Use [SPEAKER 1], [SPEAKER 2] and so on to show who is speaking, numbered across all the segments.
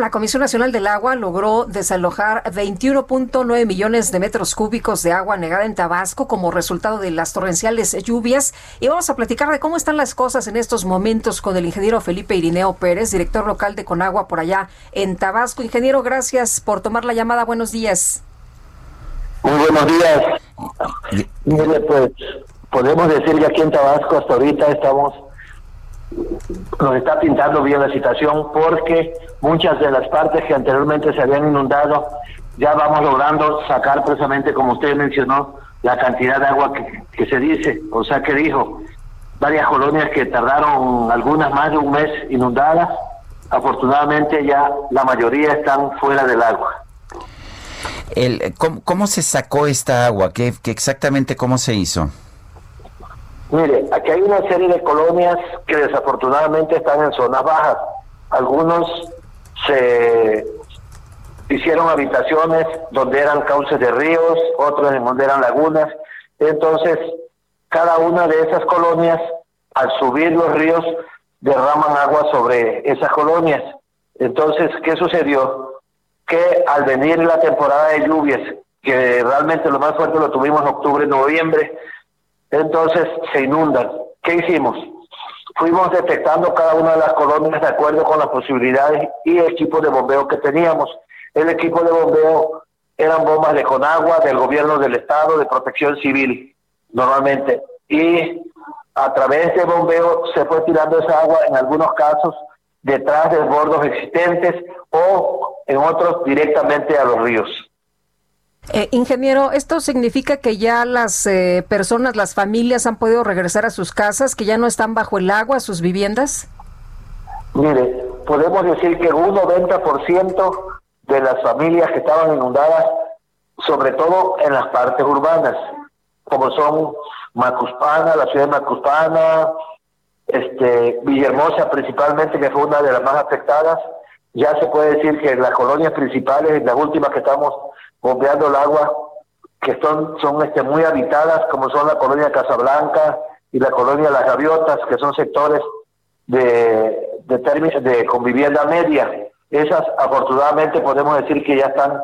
[SPEAKER 1] La Comisión Nacional del Agua logró desalojar 21.9 millones de metros cúbicos de agua negada en Tabasco como resultado de las torrenciales lluvias. Y vamos a platicar de cómo están las cosas en estos momentos con el ingeniero Felipe Irineo Pérez, director local de Conagua por allá en Tabasco. Ingeniero, gracias por tomar la llamada. Buenos días.
[SPEAKER 2] Muy buenos días. Mire, pues podemos decir que aquí en Tabasco hasta ahorita estamos nos está pintando bien la situación porque muchas de las partes que anteriormente se habían inundado ya vamos logrando sacar precisamente como usted mencionó la cantidad de agua que, se dice, o sea que dijo, varias colonias que tardaron algunas más de un mes inundadas, afortunadamente ya la mayoría están fuera del agua.
[SPEAKER 3] El, ¿cómo, se sacó esta agua? ¿Qué, qué exactamente cómo se hizo?
[SPEAKER 2] Mire, aquí hay una serie de colonias que desafortunadamente están en zonas bajas. Algunos se hicieron habitaciones donde eran cauces de ríos, otros en donde eran lagunas. Entonces, cada una de esas colonias, al subir los ríos, derraman agua sobre esas colonias. Entonces, ¿qué sucedió? Que al venir la temporada de lluvias, que realmente lo más fuerte lo tuvimos en octubre, noviembre, entonces se inundan. ¿Qué hicimos? Fuimos detectando cada una de las colonias de acuerdo con las posibilidades y equipos de bombeo que teníamos. El equipo de bombeo eran bombas de Conagua, del gobierno del estado, de protección civil, normalmente. Y a través de bombeo se fue tirando esa agua, en algunos casos, detrás de bordos existentes o en otros directamente a los ríos.
[SPEAKER 1] Eh, ingeniero, ¿esto significa que ya las eh, personas, las familias han podido regresar a sus casas, que ya no están bajo el agua, sus viviendas?
[SPEAKER 2] Mire, podemos decir que un 90% de las familias que estaban inundadas, sobre todo en las partes urbanas, como son Macuspana, la ciudad de Macuspana, este, Villahermosa principalmente, que fue una de las más afectadas, ya se puede decir que las colonias principales, las últimas que estamos bombeando el agua, que son, son este, muy habitadas, como son la colonia Casablanca y la colonia Las Gaviotas, que son sectores de, de, de con vivienda media. Esas, afortunadamente, podemos decir que ya están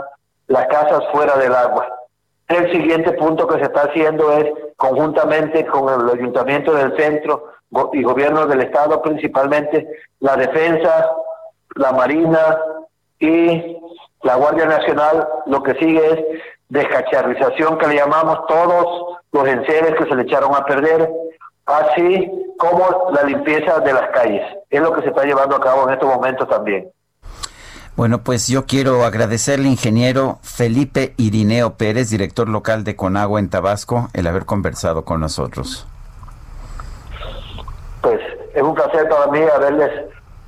[SPEAKER 2] las casas fuera del agua. El siguiente punto que se está haciendo es, conjuntamente con el ayuntamiento del centro y gobierno del estado, principalmente la defensa, la marina y la Guardia Nacional lo que sigue es descacharrización que le llamamos todos los enseres que se le echaron a perder, así como la limpieza de las calles. Es lo que se está llevando a cabo en estos momentos también.
[SPEAKER 3] Bueno, pues yo quiero agradecerle, ingeniero Felipe Irineo Pérez, director local de Conagua en Tabasco, el haber conversado con nosotros.
[SPEAKER 2] Pues es un placer para mí haberles